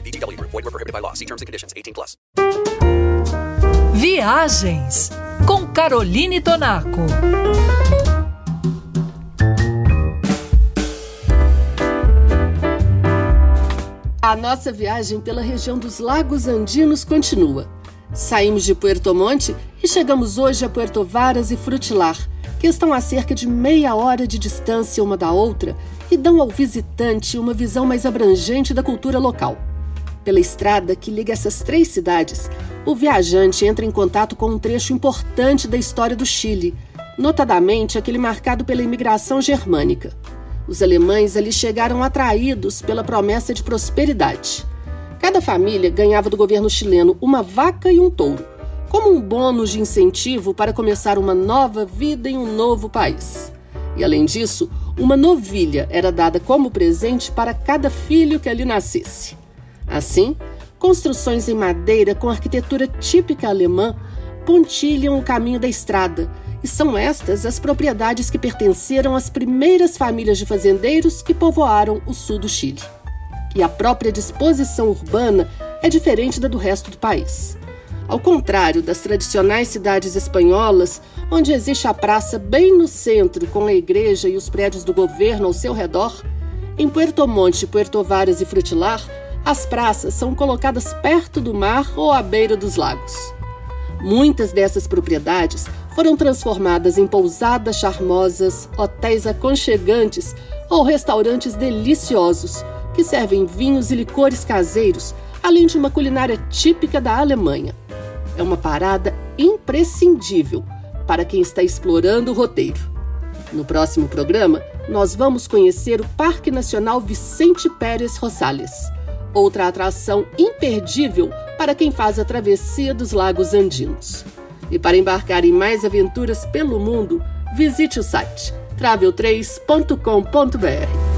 VGW Group. Void were prohibited by law. See terms and conditions. 18 plus. Viagens com Caroline Tonaco. A nossa viagem pela região dos Lagos Andinos continua. Saímos de Puerto Monte e chegamos hoje a Puerto Varas e Frutilar, que estão a cerca de meia hora de distância uma da outra e dão ao visitante uma visão mais abrangente da cultura local. Pela estrada que liga essas três cidades, o viajante entra em contato com um trecho importante da história do Chile, notadamente aquele marcado pela imigração germânica. Os alemães ali chegaram atraídos pela promessa de prosperidade. Cada família ganhava do governo chileno uma vaca e um touro, como um bônus de incentivo para começar uma nova vida em um novo país. E além disso, uma novilha era dada como presente para cada filho que ali nascesse. Assim, construções em madeira com arquitetura típica alemã pontilham o caminho da estrada, e são estas as propriedades que pertenceram às primeiras famílias de fazendeiros que povoaram o sul do Chile. E a própria disposição urbana é diferente da do resto do país. Ao contrário das tradicionais cidades espanholas, onde existe a praça bem no centro, com a igreja e os prédios do governo ao seu redor, em Puerto Monte, Puerto Varas e Frutilar, as praças são colocadas perto do mar ou à beira dos lagos. Muitas dessas propriedades foram transformadas em pousadas charmosas, hotéis aconchegantes ou restaurantes deliciosos que servem vinhos e licores caseiros, além de uma culinária típica da Alemanha. É uma parada imprescindível para quem está explorando o roteiro. No próximo programa, nós vamos conhecer o Parque Nacional Vicente Pérez Rosales, outra atração imperdível para quem faz a travessia dos Lagos Andinos. E para embarcar em mais aventuras pelo mundo, visite o site travel3.com.br.